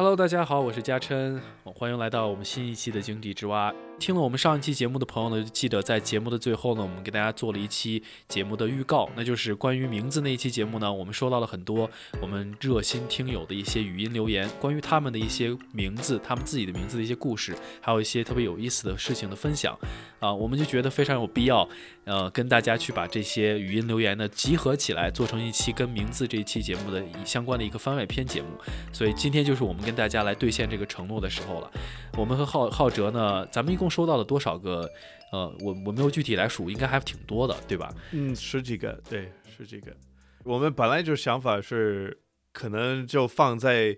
Hello，大家好，我是嘉琛，欢迎来到我们新一期的井底之蛙。听了我们上一期节目的朋友呢，就记得在节目的最后呢，我们给大家做了一期节目的预告，那就是关于名字那一期节目呢，我们收到了很多我们热心听友的一些语音留言，关于他们的一些名字，他们自己的名字的一些故事，还有一些特别有意思的事情的分享啊，我们就觉得非常有必要，呃，跟大家去把这些语音留言呢集合起来，做成一期跟名字这一期节目的相关的一个番外篇节目。所以今天就是我们跟大家来兑现这个承诺的时候了。我们和浩浩哲呢，咱们一共收到了多少个？呃，我我没有具体来数，应该还挺多的，对吧？嗯，十几个，对，十几个。我们本来就想法是，可能就放在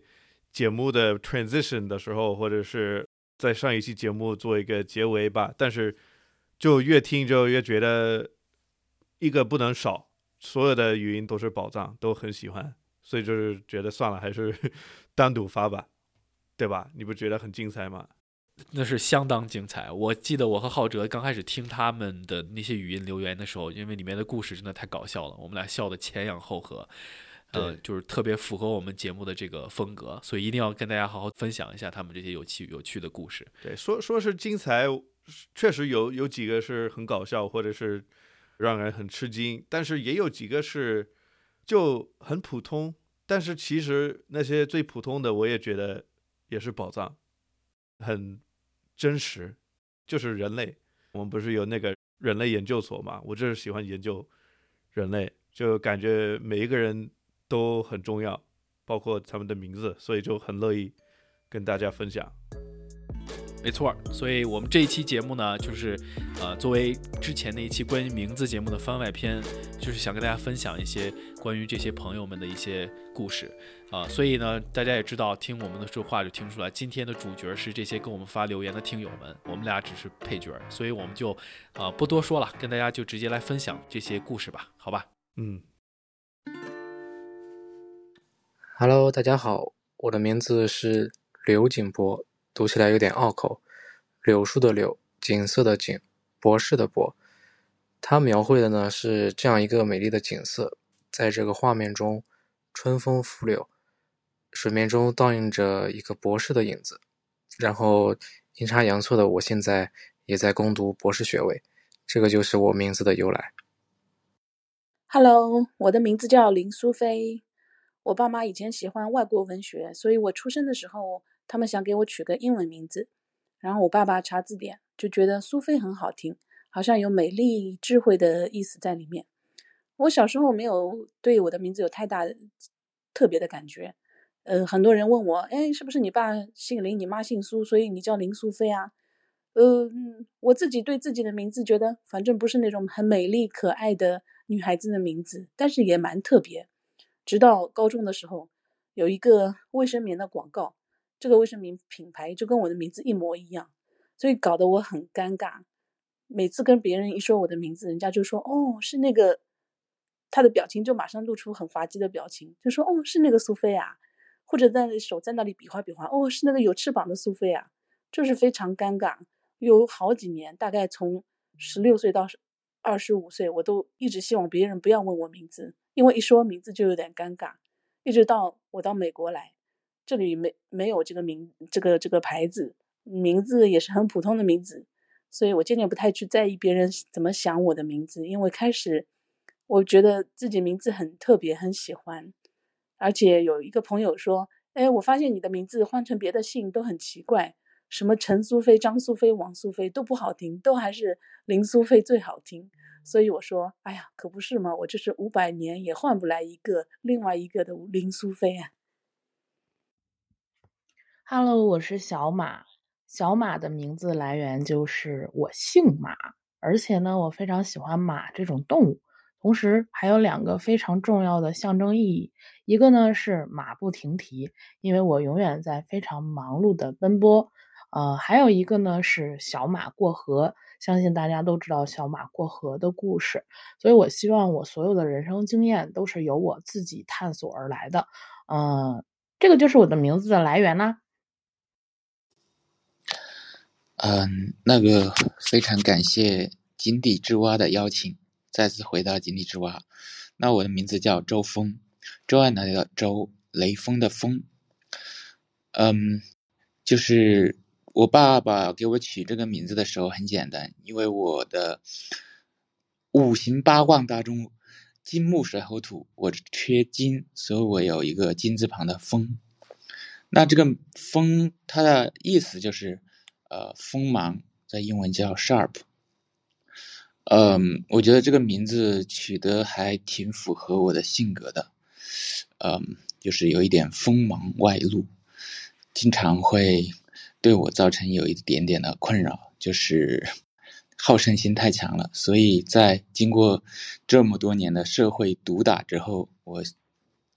节目的 transition 的时候，或者是在上一期节目做一个结尾吧。但是就越听就越觉得一个不能少，所有的语音都是宝藏，都很喜欢，所以就是觉得算了，还是 单独发吧，对吧？你不觉得很精彩吗？那是相当精彩。我记得我和浩哲刚开始听他们的那些语音留言的时候，因为里面的故事真的太搞笑了，我们俩笑得前仰后合，呃，就是特别符合我们节目的这个风格，所以一定要跟大家好好分享一下他们这些有趣有趣的故事。对，说说是精彩，确实有有几个是很搞笑，或者是让人很吃惊，但是也有几个是就很普通。但是其实那些最普通的，我也觉得也是宝藏，很真实，就是人类。我们不是有那个人类研究所嘛？我就是喜欢研究人类，就感觉每一个人都很重要，包括他们的名字，所以就很乐意跟大家分享。没错，所以我们这一期节目呢，就是呃，作为之前那一期关于名字节目的番外篇，就是想跟大家分享一些关于这些朋友们的一些故事啊。所以呢，大家也知道，听我们的说话就听出来，今天的主角是这些跟我们发留言的听友们，我们俩只是配角，所以我们就啊不多说了，跟大家就直接来分享这些故事吧，好吧？嗯。Hello，大家好，我的名字是刘景博，读起来有点拗口。柳树的柳，景色的景，博士的博。它描绘的呢是这样一个美丽的景色，在这个画面中，春风拂柳，水面中倒映着一个博士的影子。然后阴差阳错的，我现在也在攻读博士学位，这个就是我名字的由来。Hello，我的名字叫林苏菲。我爸妈以前喜欢外国文学，所以我出生的时候，他们想给我取个英文名字。然后我爸爸查字典，就觉得苏菲很好听，好像有美丽、智慧的意思在里面。我小时候没有对我的名字有太大特别的感觉。呃，很多人问我，哎，是不是你爸姓林，你妈姓苏，所以你叫林苏菲啊？呃，我自己对自己的名字觉得，反正不是那种很美丽可爱的女孩子的名字，但是也蛮特别。直到高中的时候，有一个卫生棉的广告，这个卫生棉品牌就跟我的名字一模一样，所以搞得我很尴尬。每次跟别人一说我的名字，人家就说：“哦，是那个。”他的表情就马上露出很滑稽的表情，就说：“哦，是那个苏菲啊。”或者在手在那里比划比划，“哦，是那个有翅膀的苏菲啊。”就是非常尴尬。有好几年，大概从十六岁到二十五岁，我都一直希望别人不要问我名字。因为一说名字就有点尴尬，一直到我到美国来，这里没没有这个名这个这个牌子，名字也是很普通的名字，所以我渐渐不太去在意别人怎么想我的名字，因为开始我觉得自己名字很特别，很喜欢，而且有一个朋友说，哎，我发现你的名字换成别的姓都很奇怪，什么陈苏菲、张苏菲、王苏菲都不好听，都还是林苏菲最好听。所以我说，哎呀，可不是嘛，我这是五百年也换不来一个另外一个的林苏菲啊。Hello，我是小马。小马的名字来源就是我姓马，而且呢，我非常喜欢马这种动物。同时还有两个非常重要的象征意义，一个呢是马不停蹄，因为我永远在非常忙碌的奔波。呃，还有一个呢是小马过河。相信大家都知道小马过河的故事，所以我希望我所有的人生经验都是由我自己探索而来的。嗯，这个就是我的名字的来源啦。嗯，那个非常感谢井底之蛙的邀请，再次回到井底之蛙。那我的名字叫周峰，周安南的周，雷锋的锋。嗯，就是我爸爸给我取这个名字的时候很简单，因为我的五行八卦当中金木水火土我缺金，所以我有一个金字旁的锋。那这个锋它的意思就是呃锋芒，在英文叫 sharp。嗯，我觉得这个名字取得还挺符合我的性格的，嗯，就是有一点锋芒外露，经常会对我造成有一点点的困扰，就是 好胜心太强了。所以在经过这么多年的社会毒打之后，我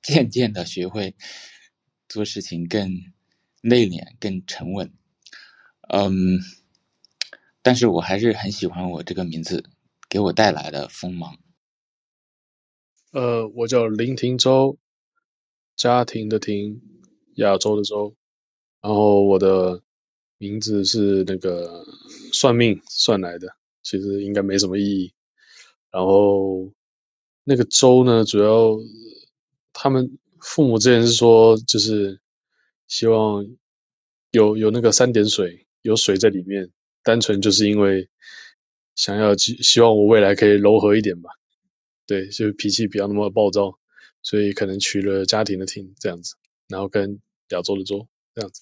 渐渐的学会做事情更内敛、更沉稳。嗯，但是我还是很喜欢我这个名字。给我带来的锋芒。呃，我叫林廷洲，家庭的庭，亚洲的洲。然后我的名字是那个算命算来的，其实应该没什么意义。然后那个洲呢，主要他们父母之前是说，就是希望有有那个三点水，有水在里面，单纯就是因为。想要希望我未来可以柔和一点吧，对，就脾气不要那么暴躁，所以可能取了家庭的庭这样子，然后跟亚洲的洲这样子。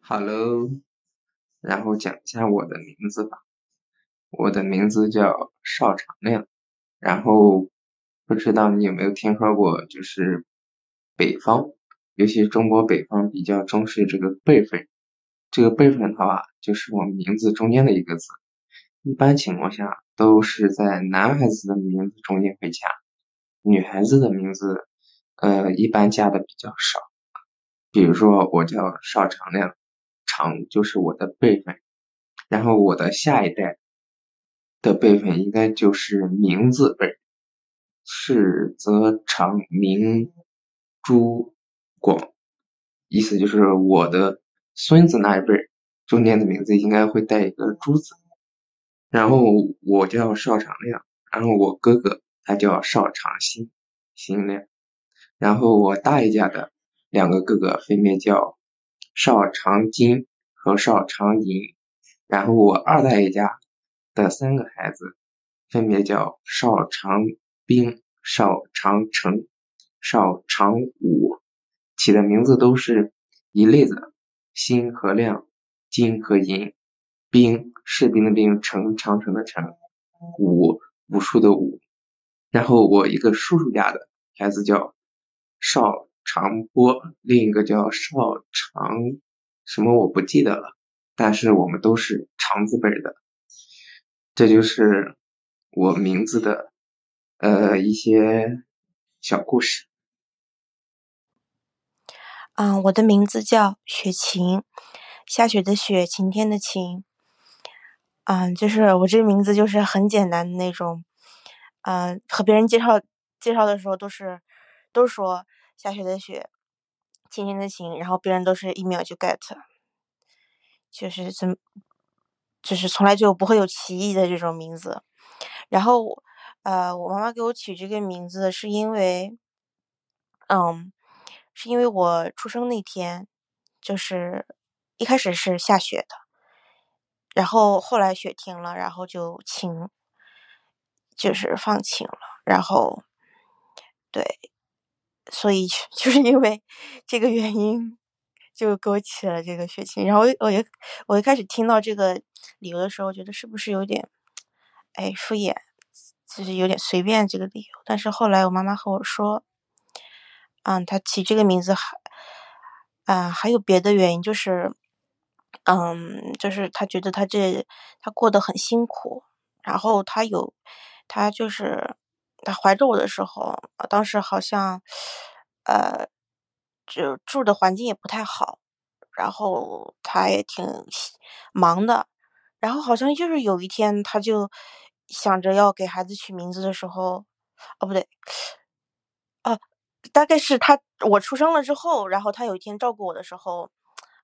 Hello，然后讲一下我的名字吧，我的名字叫邵长亮，然后不知道你有没有听说过，就是北方，尤其中国北方比较重视这个辈分。这个辈分的话，就是我名字中间的一个字。一般情况下都是在男孩子的名字中间会加，女孩子的名字，呃，一般加的比较少。比如说我叫邵长亮，长就是我的辈分，然后我的下一代的辈分应该就是名字辈，是则长明朱广，意思就是我的。孙子那一辈中间的名字应该会带一个朱字，然后我叫邵长亮，然后我哥哥他叫邵长兴，兴亮，然后我大爷家的两个哥哥分别叫邵长金和邵长银，然后我二大爷家的三个孩子分别叫邵长兵、邵长成、邵长武，起的名字都是一类的。辛和亮，金和银，兵士兵的兵，城长城的城，武武术的武。然后我一个叔叔家的孩子叫邵长波，另一个叫邵长什么我不记得了，但是我们都是长字辈的。这就是我名字的呃一些小故事。嗯，我的名字叫雪晴，下雪的雪，晴天的晴。嗯，就是我这个名字就是很简单的那种。嗯，和别人介绍介绍的时候都是都说下雪的雪，晴天的晴，然后别人都是一秒就 get，就是怎就是从来就不会有歧义的这种名字。然后呃，我妈妈给我取这个名字是因为，嗯。是因为我出生那天，就是一开始是下雪的，然后后来雪停了，然后就晴，就是放晴了，然后对，所以 就是因为这个原因，就给我起了这个雪晴。然后我一我一开始听到这个理由的时候，我觉得是不是有点哎敷衍，就是有点随便这个理由。但是后来我妈妈和我说。嗯，他起这个名字还，啊，还有别的原因，就是，嗯，就是他觉得他这他过得很辛苦，然后他有，他就是他怀着我的时候，当时好像，呃，就住的环境也不太好，然后他也挺忙的，然后好像就是有一天，他就想着要给孩子取名字的时候，哦，不对，大概是他我出生了之后，然后他有一天照顾我的时候，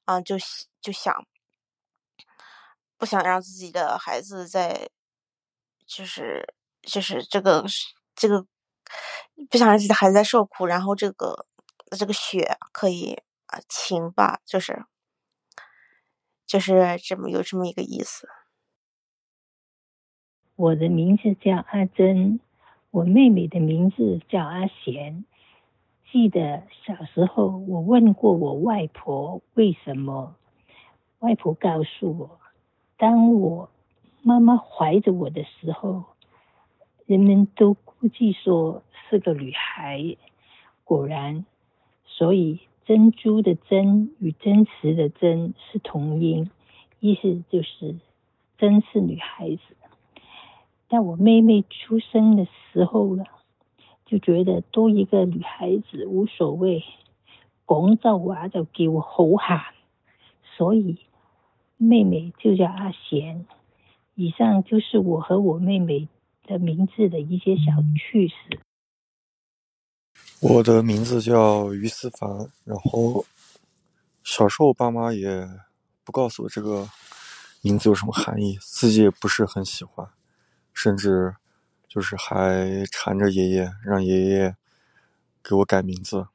啊，就就想不想让自己的孩子在，就是就是这个这个不想让自己的孩子在受苦，然后这个这个血可以啊情吧，就是就是这么有这么一个意思。我的名字叫阿珍，我妹妹的名字叫阿贤。记得小时候，我问过我外婆为什么，外婆告诉我，当我妈妈怀着我的时候，人们都估计说是个女孩。果然，所以珍珠的珍与真实的真是同音，意思就是真是女孩子。但我妹妹出生的时候了，就觉得多一个女孩子无所谓，广州话就叫好喊，所以妹妹就叫阿贤。以上就是我和我妹妹的名字的一些小趣事。我的名字叫于思凡，然后小时候我爸妈也不告诉我这个名字有什么含义，自己也不是很喜欢。甚至就是还缠着爷爷，让爷爷给我改名字。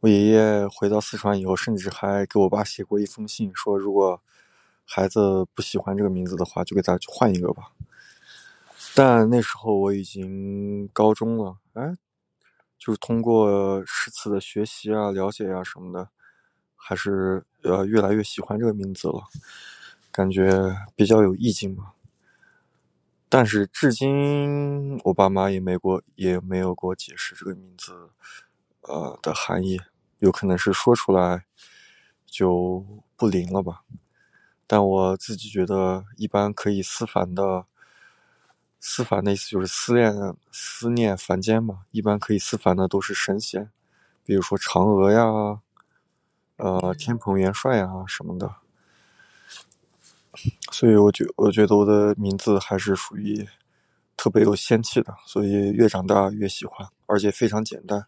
我爷爷回到四川以后，甚至还给我爸写过一封信，说如果孩子不喜欢这个名字的话，就给他换一个吧。但那时候我已经高中了，哎，就是通过十次的学习啊、了解啊什么的，还是呃越来越喜欢这个名字了，感觉比较有意境嘛。但是至今，我爸妈也没过，也没有给我解释这个名字，呃的含义。有可能是说出来就不灵了吧。但我自己觉得，一般可以思凡的，思凡的意思就是思念、思念凡间嘛。一般可以思凡的都是神仙，比如说嫦娥呀，呃，天蓬元帅呀什么的。所以，我觉我觉得我的名字还是属于特别有仙气的，所以越长大越喜欢，而且非常简单。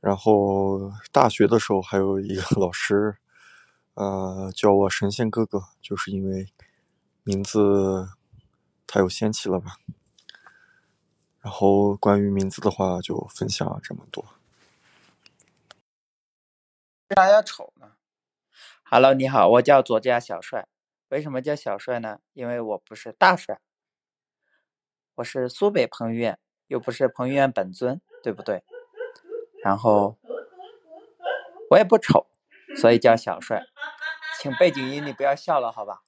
然后大学的时候还有一个老师，呃，叫我神仙哥哥，就是因为名字太有仙气了吧。然后关于名字的话，就分享这么多。为啥要丑呢？Hello，你好，我叫左家小帅。为什么叫小帅呢？因为我不是大帅，我是苏北彭于晏，又不是彭于晏本尊，对不对？然后我也不丑，所以叫小帅。请背景音你不要笑了，好吧？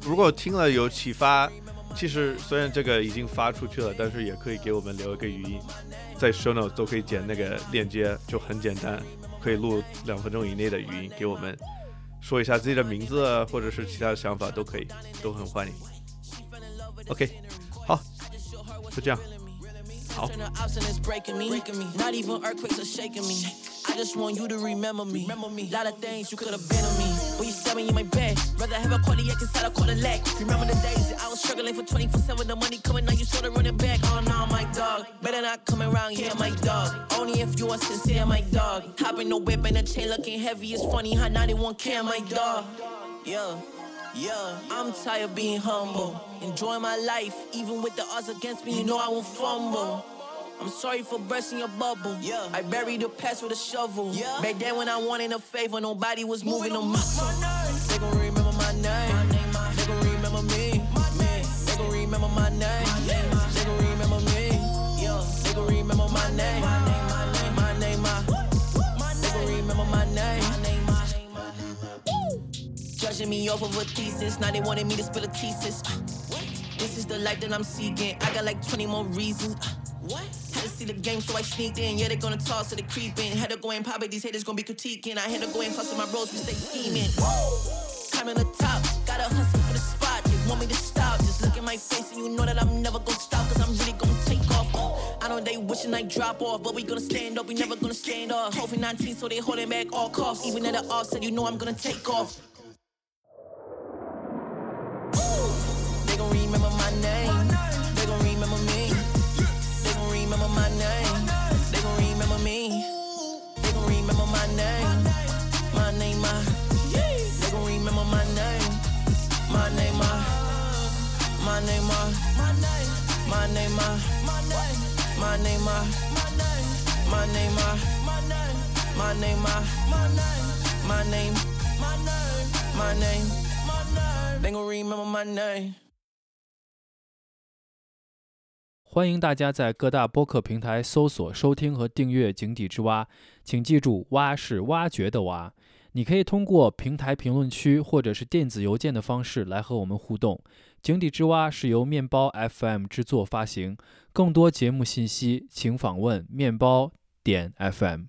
如果听了有启发。其实虽然这个已经发出去了，但是也可以给我们留一个语音，在 show notes 都可以剪那个链接，就很简单，可以录两分钟以内的语音给我们，说一下自己的名字或者是其他的想法都可以，都很欢迎。OK，好，就这样。好。I just want you to remember me. Remember me. Lot of things you could have been to me. When you stabbing in my bed, rather have a cardiac inside a quarter leg. Remember the days that I was struggling for 24 7, the money coming, now you started running back. Oh no, my dog. Better not come around here, my dog. Only if you are sincere, my dog. Hopping no whip and a chain looking heavy, it's funny how 91 care, my dog. Yeah. Yeah, I'm tired of being humble. Enjoying my life, even with the odds against me, you know I won't fumble. I'm sorry for bursting your bubble. Yeah. I buried the past with a shovel. Yeah. Back then when I wanted a favor, nobody was moving, moving on my muscle. They gon' remember my name. They gon' remember me. They gon' remember my name. My name. They gon' remember me. Yeah. They gon' remember my name. My name, my. They gon' remember my name. Judging me off of a thesis. Now they wanted me to spill a thesis. This is the life that I'm seeking. I got like 20 more reasons. What? To see the game, so I sneaked in. Yeah, they gonna toss, so they creeping. Had to go pop it, these haters gonna be critiquing. I had to go and hustle my bros, we stay scheming. Climbing the top, gotta hustle for the spot. They want me to stop, just look at my face and you know that I'm never gonna stop, cause I'm really gonna take off. I know they wishing I drop off, but we gonna stand up, we never gonna stand off. COVID 19, so they holding back all costs. Even at the offset, you know I'm gonna take off. My name, my, my name, my, my name, my, my name, my, my name, my name, they gon' remember my name. 欢迎大家在各大播客平台搜索、收听和订阅《井底之蛙》，请记住“蛙”是挖掘的“蛙”。你可以通过平台评论区或者是电子邮件的方式来和我们互动。井底之蛙是由面包 FM 制作发行，更多节目信息请访问面包点 FM。